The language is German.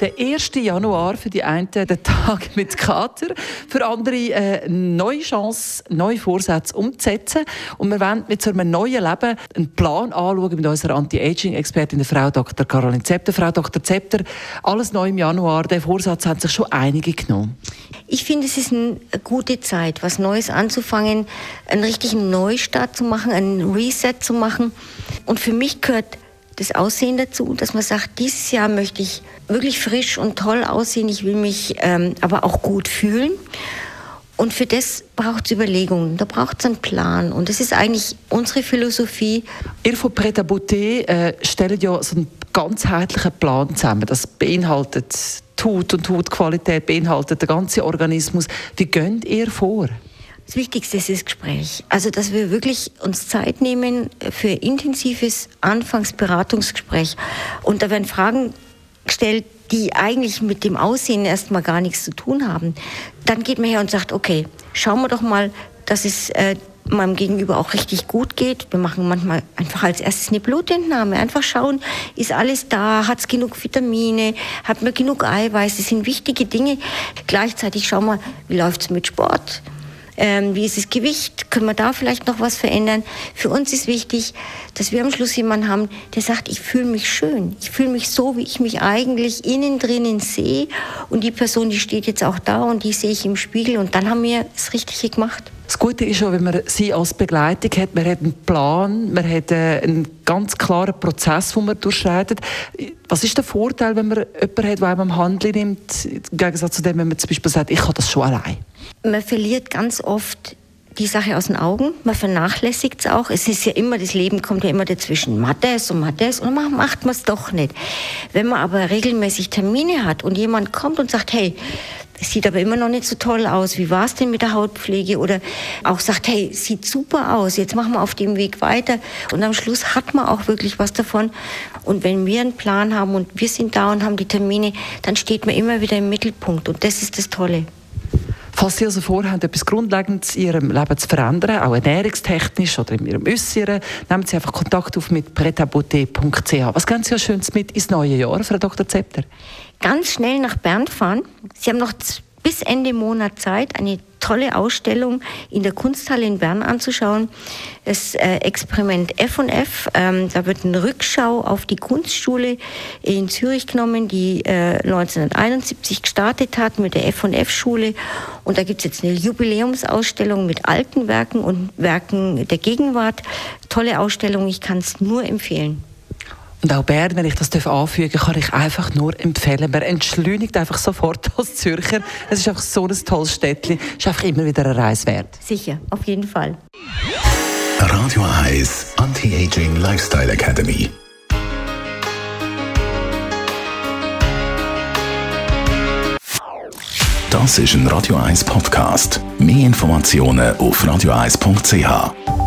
der 1. Januar für die einen der Tag mit Kater, für andere eine äh, neue Chance, neue Vorsätze umzusetzen. Und wir wollen mit so einem neuen Leben einen Plan anschauen mit unserer Anti-Aging-Expertin, Frau Dr. Caroline Zepter. Frau Dr. Zepter, alles neu im Januar, der Vorsatz haben sich schon einige genommen. Ich finde, es ist eine gute Zeit, was Neues anzufangen, einen richtigen Neustart zu machen, einen Reset zu machen. Und für mich gehört das Aussehen dazu, dass man sagt, dieses Jahr möchte ich wirklich frisch und toll aussehen, ich will mich ähm, aber auch gut fühlen. Und für das braucht es Überlegungen, da braucht es einen Plan. Und das ist eigentlich unsere Philosophie. Ihr von Preta Beauté äh, stellt ja so einen ganzheitlichen Plan zusammen. Das beinhaltet die Haut und Hautqualität, beinhaltet den ganzen Organismus. Wie geht ihr vor? Das Wichtigste ist das Gespräch. Also, dass wir wirklich uns Zeit nehmen für intensives Anfangsberatungsgespräch. Und da werden Fragen gestellt, die eigentlich mit dem Aussehen erstmal gar nichts zu tun haben. Dann geht man her und sagt, okay, schauen wir doch mal, dass es äh, meinem Gegenüber auch richtig gut geht. Wir machen manchmal einfach als erstes eine Blutentnahme. Einfach schauen, ist alles da, hat es genug Vitamine, hat man genug Eiweiß. Das sind wichtige Dinge. Gleichzeitig schauen wir, wie läuft es mit Sport ähm, wie ist das Gewicht, können wir da vielleicht noch was verändern. Für uns ist wichtig, dass wir am Schluss jemanden haben, der sagt, ich fühle mich schön, ich fühle mich so, wie ich mich eigentlich innen drinnen sehe und die Person, die steht jetzt auch da und die sehe ich im Spiegel und dann haben wir das Richtige gemacht. Das Gute ist schon, wenn man sie als Begleitung hat, man hat einen Plan, man hat äh, einen ganz klaren Prozess, den man durchschreitet. Was ist der Vorteil, wenn man jemanden hat, der einem am Handel nimmt, im Gegensatz zu dem, wenn man zum Beispiel sagt, ich kann das schon allein? Man verliert ganz oft die Sache aus den Augen, man vernachlässigt es auch. Es ist ja immer, das Leben kommt ja immer dazwischen. Macht das und macht das und man macht man es doch nicht. Wenn man aber regelmäßig Termine hat und jemand kommt und sagt, hey, es sieht aber immer noch nicht so toll aus. Wie war es denn mit der Hautpflege? Oder auch sagt, hey, sieht super aus. Jetzt machen wir auf dem Weg weiter. Und am Schluss hat man auch wirklich was davon. Und wenn wir einen Plan haben und wir sind da und haben die Termine, dann steht man immer wieder im Mittelpunkt. Und das ist das Tolle. Falls Sie also vorhaben, etwas Grundlegendes in Ihrem Leben zu verändern, auch ernährungstechnisch oder in Ihrem Äußeren, nehmen Sie einfach Kontakt auf mit pretabote.ch. Was gehen Sie ja Schönes mit ins neue Jahr, Frau Dr. Zepter? Ganz schnell nach Bern fahren. Sie haben noch bis Ende Monat Zeit, eine tolle Ausstellung in der Kunsthalle in Bern anzuschauen. Das äh, Experiment F&F, ähm, da wird eine Rückschau auf die Kunstschule in Zürich genommen, die äh, 1971 gestartet hat mit der F&F-Schule. Und da gibt es jetzt eine Jubiläumsausstellung mit alten Werken und Werken der Gegenwart. Tolle Ausstellung, ich kann es nur empfehlen. Und auch Bern, wenn ich das anfügen kann ich einfach nur empfehlen. Man entschleunigt einfach sofort als Zürcher. Es ist einfach so ein tolles Städtchen. Es ist einfach immer wieder eine Reise wert. Sicher, auf jeden Fall. Radio Eyes Anti-Aging Lifestyle Academy. Das ist ein Radio 1 Podcast. Mehr Informationen auf radio1.ch.